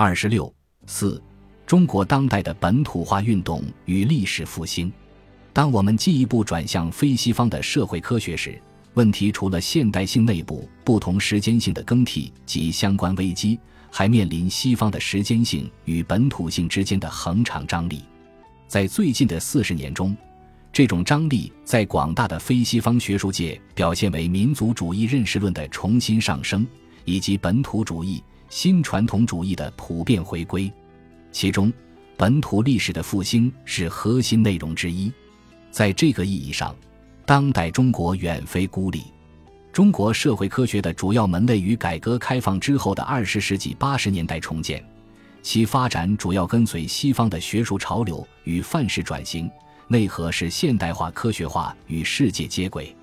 二十六四，中国当代的本土化运动与历史复兴。当我们进一步转向非西方的社会科学时，问题除了现代性内部不同时间性的更替及相关危机，还面临西方的时间性与本土性之间的恒常张力。在最近的四十年中，这种张力在广大的非西方学术界表现为民族主义认识论的重新上升，以及本土主义、新传统主义的普遍回归。其中，本土历史的复兴是核心内容之一。在这个意义上，当代中国远非孤立。中国社会科学的主要门类于改革开放之后的二十世纪八十年代重建，其发展主要跟随西方的学术潮流与范式转型，内核是现代化科学化与世界接轨。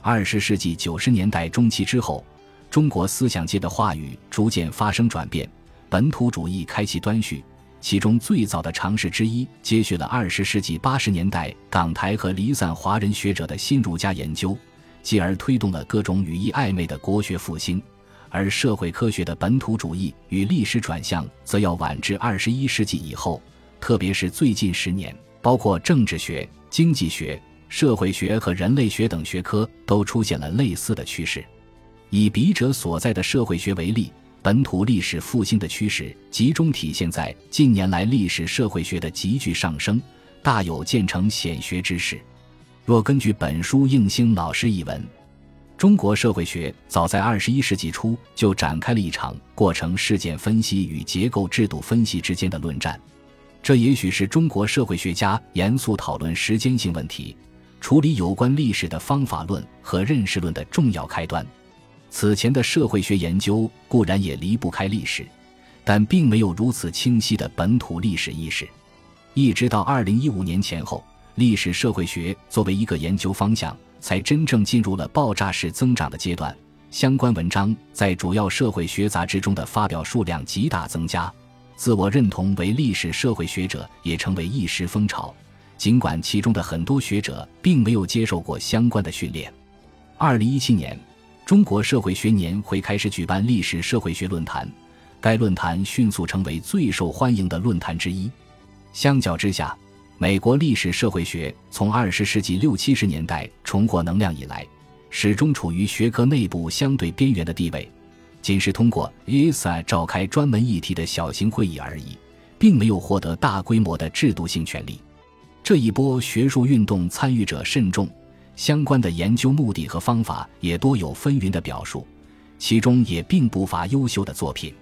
二十世纪九十年代中期之后，中国思想界的话语逐渐发生转变，本土主义开启端绪。其中最早的尝试之一，接续了二十世纪八十年代港台和离散华人学者的新儒家研究，继而推动了各种语义暧昧的国学复兴；而社会科学的本土主义与历史转向，则要晚至二十一世纪以后。特别是最近十年，包括政治学、经济学、社会学和人类学等学科都出现了类似的趋势。以笔者所在的社会学为例。本土历史复兴的趋势集中体现在近年来历史社会学的急剧上升，大有渐成显学之势。若根据本书应星老师一文，中国社会学早在二十一世纪初就展开了一场过程事件分析与结构制度分析之间的论战，这也许是中国社会学家严肃讨论时间性问题、处理有关历史的方法论和认识论的重要开端。此前的社会学研究固然也离不开历史，但并没有如此清晰的本土历史意识。一直到二零一五年前后，历史社会学作为一个研究方向，才真正进入了爆炸式增长的阶段。相关文章在主要社会学杂志中的发表数量极大增加，自我认同为历史社会学者也成为一时风潮。尽管其中的很多学者并没有接受过相关的训练。二零一七年。中国社会学年会开始举办历史社会学论坛，该论坛迅速成为最受欢迎的论坛之一。相较之下，美国历史社会学从二十世纪六七十年代重获能量以来，始终处于学科内部相对边缘的地位，仅是通过 ISA 召开专门议题的小型会议而已，并没有获得大规模的制度性权利。这一波学术运动参与者甚众。相关的研究目的和方法也多有纷纭的表述，其中也并不乏优秀的作品。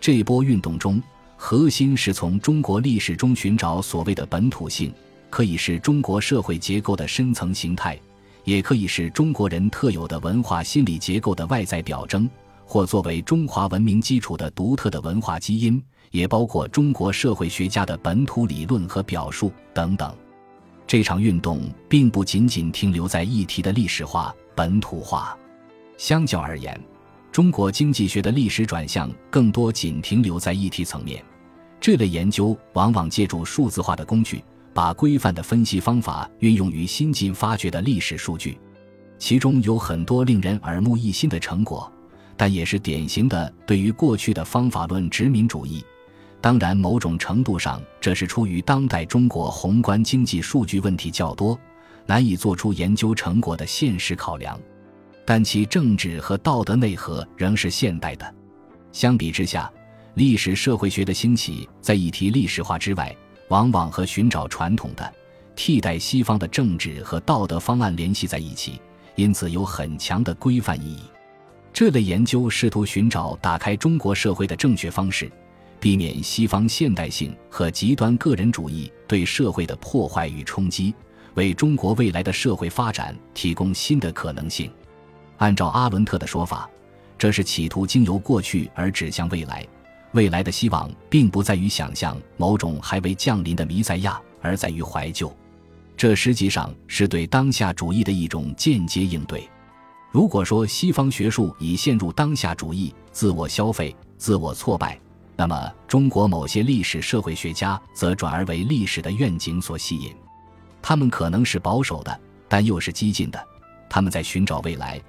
这波运动中，核心是从中国历史中寻找所谓的本土性，可以是中国社会结构的深层形态，也可以是中国人特有的文化心理结构的外在表征，或作为中华文明基础的独特的文化基因，也包括中国社会学家的本土理论和表述等等。这场运动并不仅仅停留在议题的历史化、本土化。相较而言，中国经济学的历史转向更多仅停留在议题层面。这类研究往往借助数字化的工具，把规范的分析方法运用于新近发掘的历史数据，其中有很多令人耳目一新的成果，但也是典型的对于过去的方法论殖民主义。当然，某种程度上，这是出于当代中国宏观经济数据问题较多，难以做出研究成果的现实考量。但其政治和道德内核仍是现代的。相比之下，历史社会学的兴起，在议题历史化之外，往往和寻找传统的、替代西方的政治和道德方案联系在一起，因此有很强的规范意义。这类研究试图寻找打开中国社会的正确方式。避免西方现代性和极端个人主义对社会的破坏与冲击，为中国未来的社会发展提供新的可能性。按照阿伦特的说法，这是企图经由过去而指向未来。未来的希望并不在于想象某种还未降临的弥赛亚，而在于怀旧。这实际上是对当下主义的一种间接应对。如果说西方学术已陷入当下主义、自我消费、自我挫败，那么，中国某些历史社会学家则转而为历史的愿景所吸引。他们可能是保守的，但又是激进的。他们在寻找未来，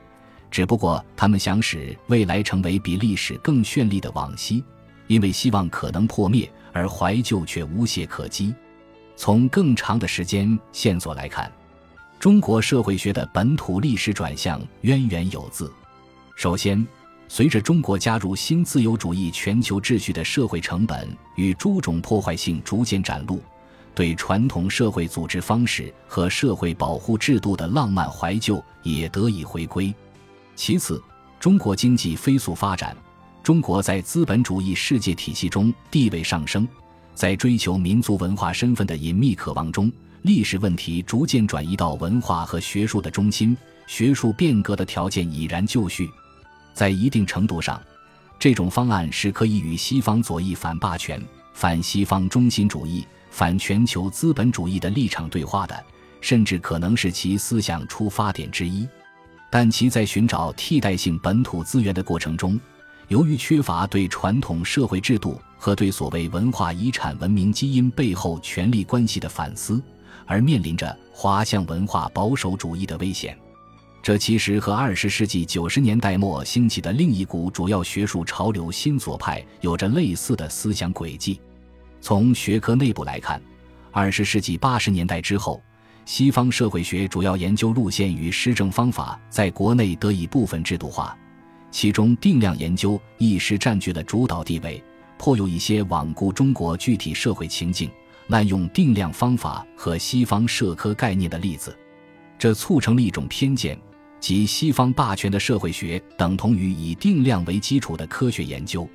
只不过他们想使未来成为比历史更绚丽的往昔，因为希望可能破灭，而怀旧却无懈可击。从更长的时间线索来看，中国社会学的本土历史转向渊源有自。首先，随着中国加入新自由主义全球秩序的社会成本与诸种破坏性逐渐展露。对传统社会组织方式和社会保护制度的浪漫怀旧也得以回归。其次，中国经济飞速发展，中国在资本主义世界体系中地位上升，在追求民族文化身份的隐秘渴望中，历史问题逐渐转移到文化和学术的中心，学术变革的条件已然就绪。在一定程度上，这种方案是可以与西方左翼反霸权、反西方中心主义。反全球资本主义的立场对话的，甚至可能是其思想出发点之一，但其在寻找替代性本土资源的过程中，由于缺乏对传统社会制度和对所谓文化遗产文明基因背后权力关系的反思，而面临着滑向文化保守主义的危险。这其实和二十世纪九十年代末兴起的另一股主要学术潮流新左派有着类似的思想轨迹。从学科内部来看，二十世纪八十年代之后，西方社会学主要研究路线与施政方法在国内得以部分制度化，其中定量研究一时占据了主导地位，颇有一些罔顾中国具体社会情境、滥用定量方法和西方社科概念的例子。这促成了一种偏见，即西方霸权的社会学等同于以定量为基础的科学研究。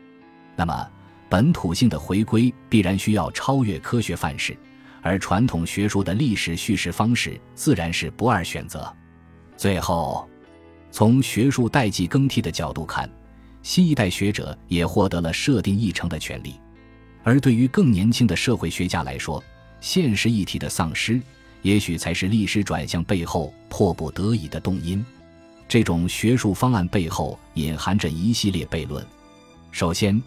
那么，本土性的回归必然需要超越科学范式，而传统学术的历史叙事方式自然是不二选择。最后，从学术代际更替的角度看，新一代学者也获得了设定议程的权利，而对于更年轻的社会学家来说，现实议题的丧失，也许才是历史转向背后迫不得已的动因。这种学术方案背后隐含着一系列悖论，首先。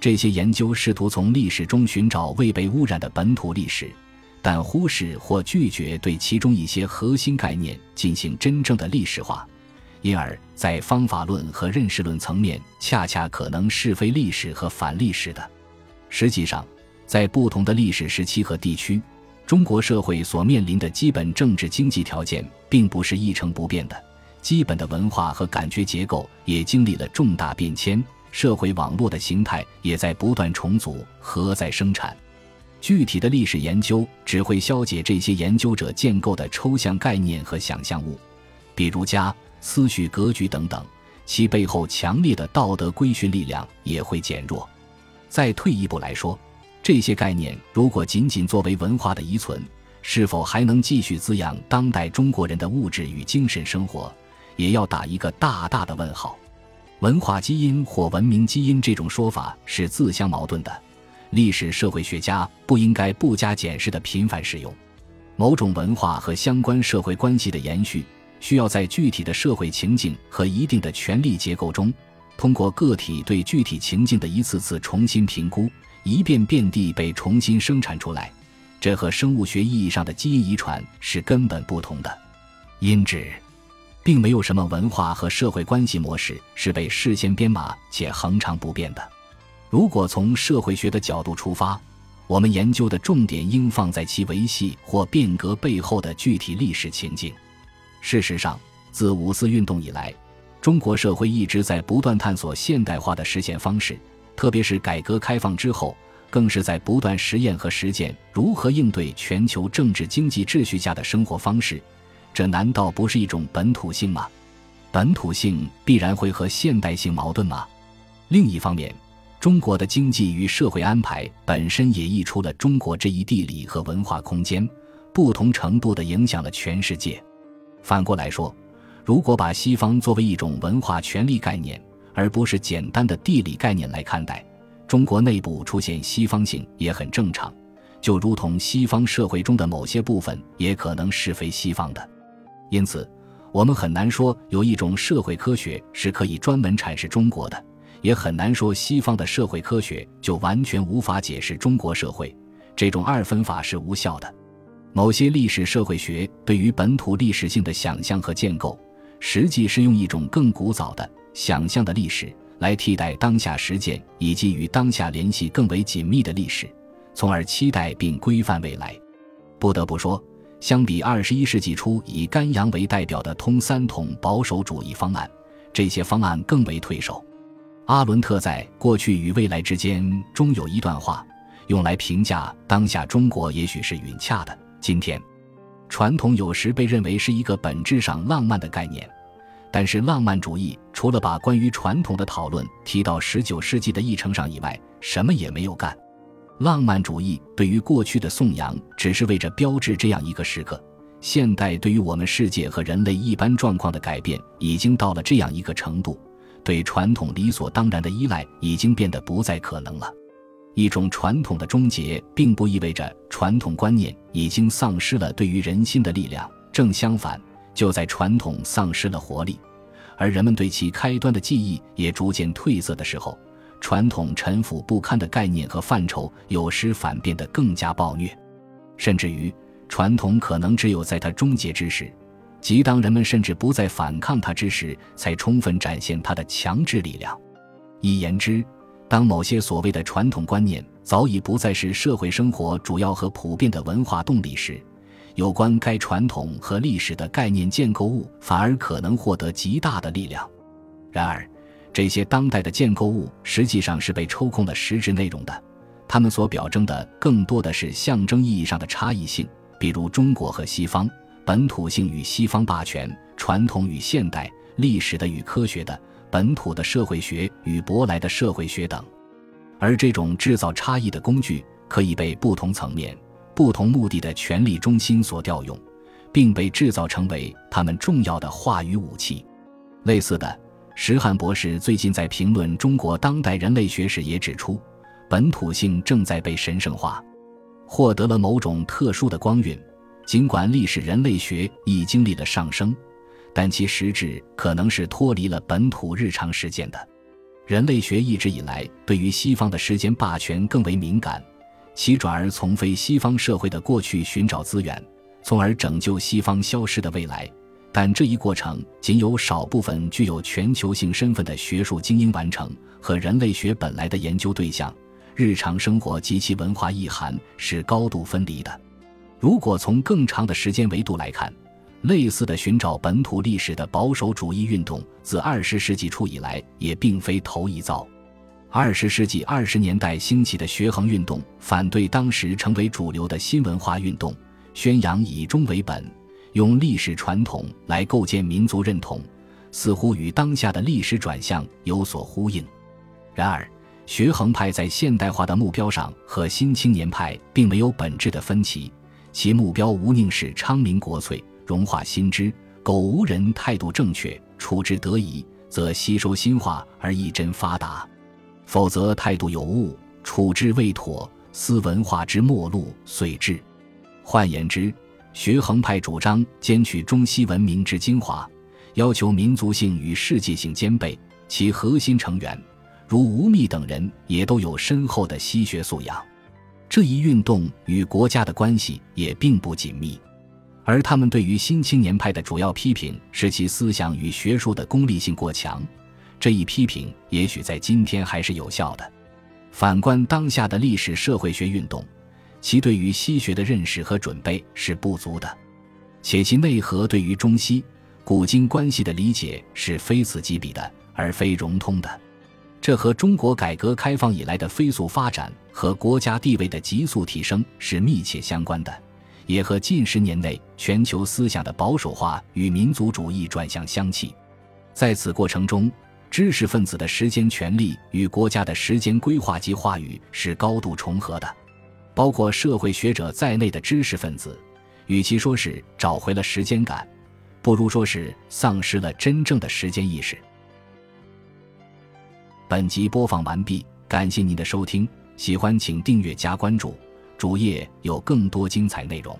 这些研究试图从历史中寻找未被污染的本土历史，但忽视或拒绝对其中一些核心概念进行真正的历史化，因而，在方法论和认识论层面，恰恰可能是非历史和反历史的。实际上，在不同的历史时期和地区，中国社会所面临的基本政治经济条件并不是一成不变的，基本的文化和感觉结构也经历了重大变迁。社会网络的形态也在不断重组和再生产，具体的历史研究只会消解这些研究者建构的抽象概念和想象物，比如家、思绪、格局等等，其背后强烈的道德规训力量也会减弱。再退一步来说，这些概念如果仅仅作为文化的遗存，是否还能继续滋养当代中国人的物质与精神生活，也要打一个大大的问号。文化基因或文明基因这种说法是自相矛盾的，历史社会学家不应该不加检视的频繁使用。某种文化和相关社会关系的延续，需要在具体的社会情境和一定的权力结构中，通过个体对具体情境的一次次重新评估，一遍遍地被重新生产出来。这和生物学意义上的基因遗传是根本不同的。因之。并没有什么文化和社会关系模式是被事先编码且恒常不变的。如果从社会学的角度出发，我们研究的重点应放在其维系或变革背后的具体历史情境。事实上，自五四运动以来，中国社会一直在不断探索现代化的实现方式，特别是改革开放之后，更是在不断实验和实践如何应对全球政治经济秩序下的生活方式。这难道不是一种本土性吗？本土性必然会和现代性矛盾吗？另一方面，中国的经济与社会安排本身也溢出了中国这一地理和文化空间，不同程度地影响了全世界。反过来说，如果把西方作为一种文化权力概念，而不是简单的地理概念来看待，中国内部出现西方性也很正常，就如同西方社会中的某些部分也可能是非西方的。因此，我们很难说有一种社会科学是可以专门阐释中国的，也很难说西方的社会科学就完全无法解释中国社会。这种二分法是无效的。某些历史社会学对于本土历史性的想象和建构，实际是用一种更古早的想象的历史来替代当下实践以及与当下联系更为紧密的历史，从而期待并规范未来。不得不说，相比二十一世纪初以甘阳为代表的通三统保守主义方案，这些方案更为退守。阿伦特在《过去与未来之间》中有一段话，用来评价当下中国，也许是允洽的。今天，传统有时被认为是一个本质上浪漫的概念。但是，浪漫主义除了把关于传统的讨论提到十九世纪的议程上以外，什么也没有干。浪漫主义对于过去的颂扬，只是为着标志这样一个时刻：现代对于我们世界和人类一般状况的改变，已经到了这样一个程度，对传统理所当然的依赖已经变得不再可能了。一种传统的终结，并不意味着传统观念已经丧失了对于人心的力量，正相反。就在传统丧失了活力，而人们对其开端的记忆也逐渐褪色的时候，传统陈腐不堪的概念和范畴有时反变得更加暴虐，甚至于传统可能只有在它终结之时，即当人们甚至不再反抗它之时，才充分展现它的强制力量。一言之，当某些所谓的传统观念早已不再是社会生活主要和普遍的文化动力时，有关该传统和历史的概念建构物，反而可能获得极大的力量。然而，这些当代的建构物实际上是被抽空了实质内容的，它们所表征的更多的是象征意义上的差异性，比如中国和西方、本土性与西方霸权、传统与现代、历史的与科学的、本土的社会学与舶来的社会学等。而这种制造差异的工具，可以被不同层面。不同目的的权力中心所调用，并被制造成为他们重要的话语武器。类似的，石汉博士最近在评论中国当代人类学时也指出，本土性正在被神圣化，获得了某种特殊的光晕。尽管历史人类学已经历了上升，但其实质可能是脱离了本土日常实践的。人类学一直以来对于西方的时间霸权更为敏感。其转而从非西方社会的过去寻找资源，从而拯救西方消失的未来。但这一过程仅有少部分具有全球性身份的学术精英完成，和人类学本来的研究对象、日常生活及其文化意涵是高度分离的。如果从更长的时间维度来看，类似的寻找本土历史的保守主义运动，自二十世纪初以来也并非头一遭。二十世纪二十年代兴起的学衡运动，反对当时成为主流的新文化运动，宣扬以中为本，用历史传统来构建民族认同，似乎与当下的历史转向有所呼应。然而，学衡派在现代化的目标上和新青年派并没有本质的分歧，其目标无宁是昌明国粹、融化新知；苟无人态度正确、处置得宜，则吸收新化而一臻发达。否则态度有误，处置未妥，思文化之末路遂至。换言之，学衡派主张兼取中西文明之精华，要求民族性与世界性兼备。其核心成员如吴宓等人也都有深厚的西学素养。这一运动与国家的关系也并不紧密，而他们对于新青年派的主要批评是其思想与学术的功利性过强。这一批评也许在今天还是有效的。反观当下的历史社会学运动，其对于西学的认识和准备是不足的，且其内核对于中西古今关系的理解是非此即彼的，而非融通的。这和中国改革开放以来的飞速发展和国家地位的急速提升是密切相关的，也和近十年内全球思想的保守化与民族主义转向相契。在此过程中，知识分子的时间权利与国家的时间规划及话语是高度重合的，包括社会学者在内的知识分子，与其说是找回了时间感，不如说是丧失了真正的时间意识。本集播放完毕，感谢您的收听，喜欢请订阅加关注，主页有更多精彩内容。